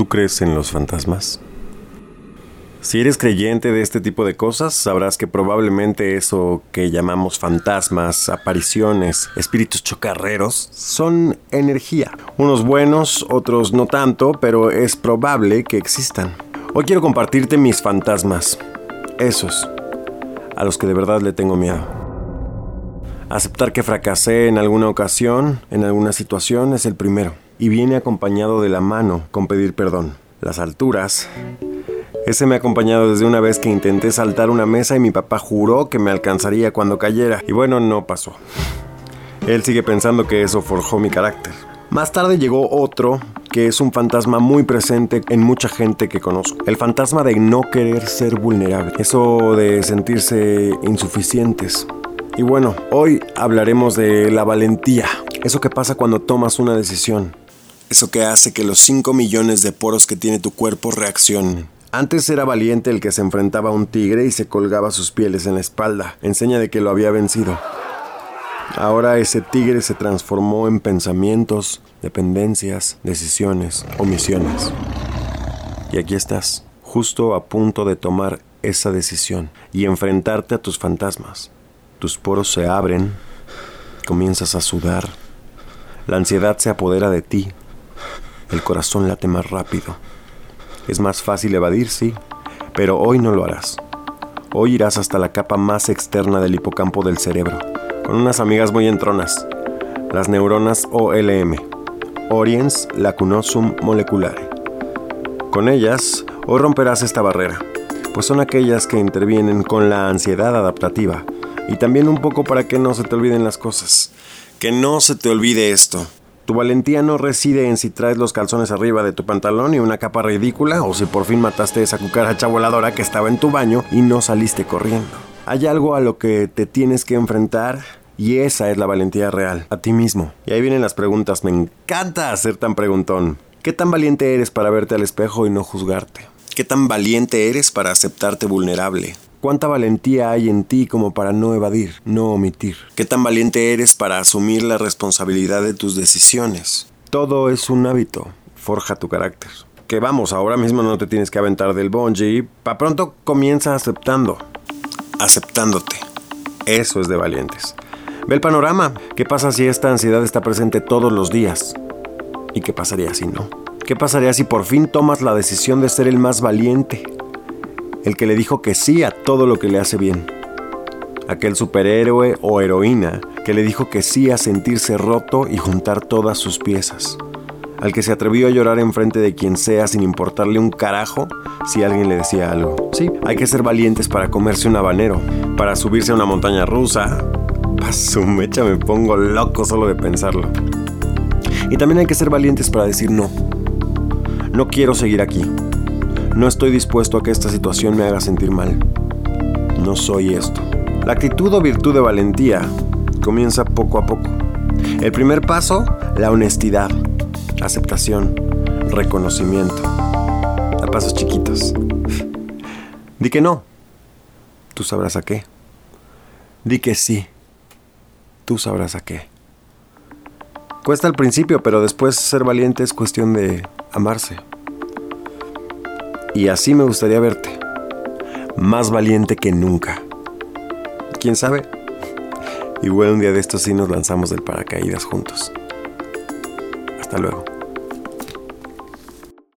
¿Tú crees en los fantasmas? Si eres creyente de este tipo de cosas, sabrás que probablemente eso que llamamos fantasmas, apariciones, espíritus chocarreros, son energía. Unos buenos, otros no tanto, pero es probable que existan. Hoy quiero compartirte mis fantasmas. Esos, a los que de verdad le tengo miedo. Aceptar que fracasé en alguna ocasión, en alguna situación, es el primero y viene acompañado de la mano con pedir perdón. Las alturas. Ese me ha acompañado desde una vez que intenté saltar una mesa y mi papá juró que me alcanzaría cuando cayera. Y bueno, no pasó. Él sigue pensando que eso forjó mi carácter. Más tarde llegó otro que es un fantasma muy presente en mucha gente que conozco. El fantasma de no querer ser vulnerable. Eso de sentirse insuficientes. Y bueno, hoy hablaremos de la valentía. Eso que pasa cuando tomas una decisión. Eso que hace que los 5 millones de poros que tiene tu cuerpo reaccionen. Antes era valiente el que se enfrentaba a un tigre y se colgaba sus pieles en la espalda, enseña de que lo había vencido. Ahora ese tigre se transformó en pensamientos, dependencias, decisiones, omisiones. Y aquí estás, justo a punto de tomar esa decisión y enfrentarte a tus fantasmas. Tus poros se abren, comienzas a sudar, la ansiedad se apodera de ti, el corazón late más rápido. Es más fácil evadir, sí, pero hoy no lo harás. Hoy irás hasta la capa más externa del hipocampo del cerebro, con unas amigas muy entronas, las neuronas OLM, Oriens Lacunosum Moleculare. Con ellas, hoy romperás esta barrera, pues son aquellas que intervienen con la ansiedad adaptativa y también un poco para que no se te olviden las cosas. Que no se te olvide esto. Tu valentía no reside en si traes los calzones arriba de tu pantalón y una capa ridícula o si por fin mataste esa cucaracha voladora que estaba en tu baño y no saliste corriendo. Hay algo a lo que te tienes que enfrentar y esa es la valentía real, a ti mismo. Y ahí vienen las preguntas, me encanta ser tan preguntón. ¿Qué tan valiente eres para verte al espejo y no juzgarte? ¿Qué tan valiente eres para aceptarte vulnerable? ¿Cuánta valentía hay en ti como para no evadir, no omitir? ¿Qué tan valiente eres para asumir la responsabilidad de tus decisiones? Todo es un hábito, forja tu carácter. Que vamos, ahora mismo no te tienes que aventar del bungee, pa pronto comienza aceptando, aceptándote. Eso es de valientes. Ve el panorama. ¿Qué pasa si esta ansiedad está presente todos los días? ¿Y qué pasaría si no? ¿Qué pasaría si por fin tomas la decisión de ser el más valiente? El que le dijo que sí a todo lo que le hace bien. Aquel superhéroe o heroína que le dijo que sí a sentirse roto y juntar todas sus piezas. Al que se atrevió a llorar enfrente de quien sea sin importarle un carajo si alguien le decía algo. Sí, hay que ser valientes para comerse un habanero, para subirse a una montaña rusa. Pa' su mecha me pongo loco solo de pensarlo. Y también hay que ser valientes para decir no. No quiero seguir aquí. No estoy dispuesto a que esta situación me haga sentir mal. No soy esto. La actitud o virtud de valentía comienza poco a poco. El primer paso, la honestidad, aceptación, reconocimiento. A pasos chiquitos. Di que no. Tú sabrás a qué. Di que sí. Tú sabrás a qué. Cuesta al principio, pero después ser valiente es cuestión de amarse. Y así me gustaría verte, más valiente que nunca. ¿Quién sabe? Igual un día de estos sí nos lanzamos del paracaídas juntos. Hasta luego.